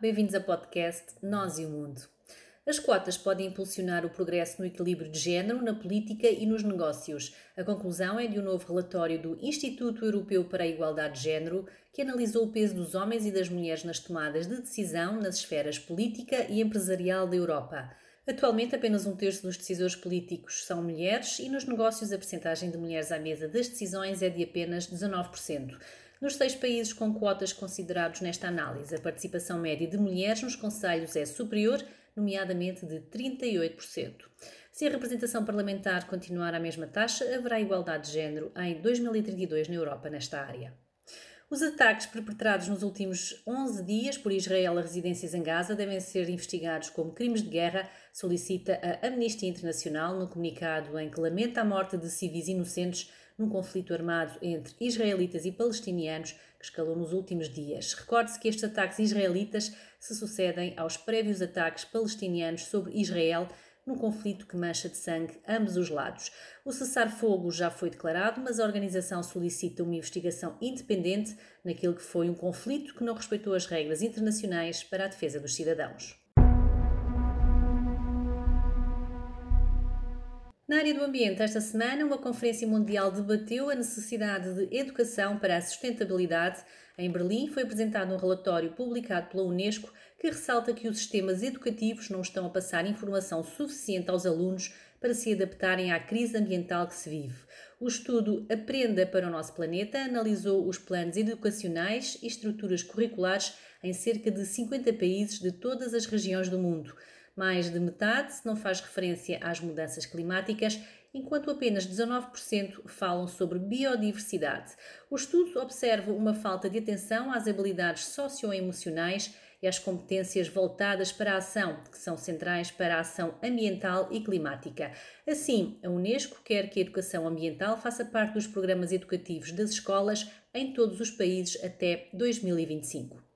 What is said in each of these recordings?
bem-vindos ao podcast Nós e o Mundo. As cotas podem impulsionar o progresso no equilíbrio de género na política e nos negócios. A conclusão é de um novo relatório do Instituto Europeu para a Igualdade de Género, que analisou o peso dos homens e das mulheres nas tomadas de decisão nas esferas política e empresarial da Europa. Atualmente, apenas um terço dos decisores políticos são mulheres e nos negócios a percentagem de mulheres à mesa das decisões é de apenas 19%. Nos seis países com cotas considerados nesta análise, a participação média de mulheres nos conselhos é superior, nomeadamente de 38%. Se a representação parlamentar continuar à mesma taxa, haverá igualdade de género em 2032 na Europa nesta área. Os ataques perpetrados nos últimos 11 dias por Israel a residências em Gaza devem ser investigados como crimes de guerra, solicita a Amnistia Internacional no comunicado em que lamenta a morte de civis inocentes num conflito armado entre israelitas e palestinianos que escalou nos últimos dias. Recorde-se que estes ataques israelitas se sucedem aos prévios ataques palestinianos sobre Israel num conflito que mancha de sangue ambos os lados. O cessar-fogo já foi declarado, mas a organização solicita uma investigação independente naquilo que foi um conflito que não respeitou as regras internacionais para a defesa dos cidadãos. Na área do ambiente, esta semana, uma conferência mundial debateu a necessidade de educação para a sustentabilidade. Em Berlim, foi apresentado um relatório publicado pela Unesco que ressalta que os sistemas educativos não estão a passar informação suficiente aos alunos para se adaptarem à crise ambiental que se vive. O estudo Aprenda para o Nosso Planeta analisou os planos educacionais e estruturas curriculares em cerca de 50 países de todas as regiões do mundo. Mais de metade não faz referência às mudanças climáticas, enquanto apenas 19% falam sobre biodiversidade. O estudo observa uma falta de atenção às habilidades socioemocionais e às competências voltadas para a ação, que são centrais para a ação ambiental e climática. Assim, a Unesco quer que a educação ambiental faça parte dos programas educativos das escolas em todos os países até 2025.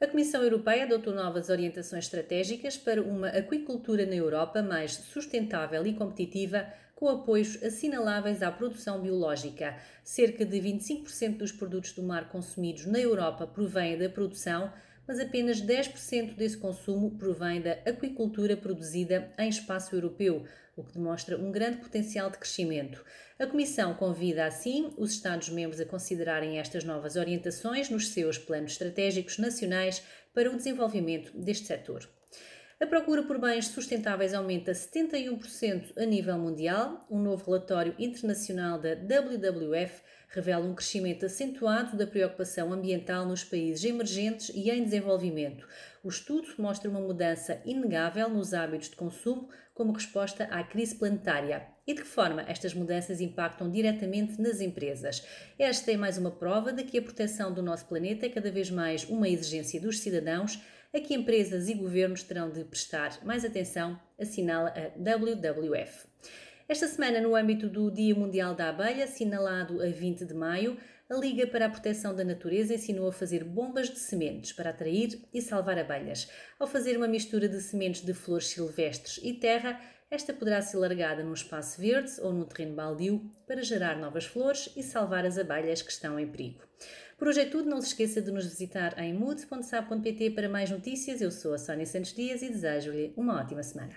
A Comissão Europeia adotou novas orientações estratégicas para uma aquicultura na Europa mais sustentável e competitiva, com apoios assinaláveis à produção biológica. Cerca de 25% dos produtos do mar consumidos na Europa provêm da produção, mas apenas 10% desse consumo provém da aquicultura produzida em espaço europeu, o que demonstra um grande potencial de crescimento. A Comissão convida, assim, os Estados-membros a considerarem estas novas orientações nos seus planos estratégicos nacionais para o desenvolvimento deste setor. A procura por bens sustentáveis aumenta 71% a nível mundial. Um novo relatório internacional da WWF revela um crescimento acentuado da preocupação ambiental nos países emergentes e em desenvolvimento. O estudo mostra uma mudança inegável nos hábitos de consumo como resposta à crise planetária. E de que forma estas mudanças impactam diretamente nas empresas? Esta é mais uma prova de que a proteção do nosso planeta é cada vez mais uma exigência dos cidadãos a que empresas e governos terão de prestar mais atenção, assinala a WWF. Esta semana, no âmbito do Dia Mundial da Abelha, assinalado a 20 de maio, a Liga para a Proteção da Natureza ensinou a fazer bombas de sementes para atrair e salvar abelhas. Ao fazer uma mistura de sementes de flores silvestres e terra, esta poderá ser largada num espaço verde ou num terreno baldio para gerar novas flores e salvar as abelhas que estão em perigo. Por hoje é tudo, não se esqueça de nos visitar em mood.sab.pt para mais notícias. Eu sou a Sónia Santos Dias e desejo-lhe uma ótima semana.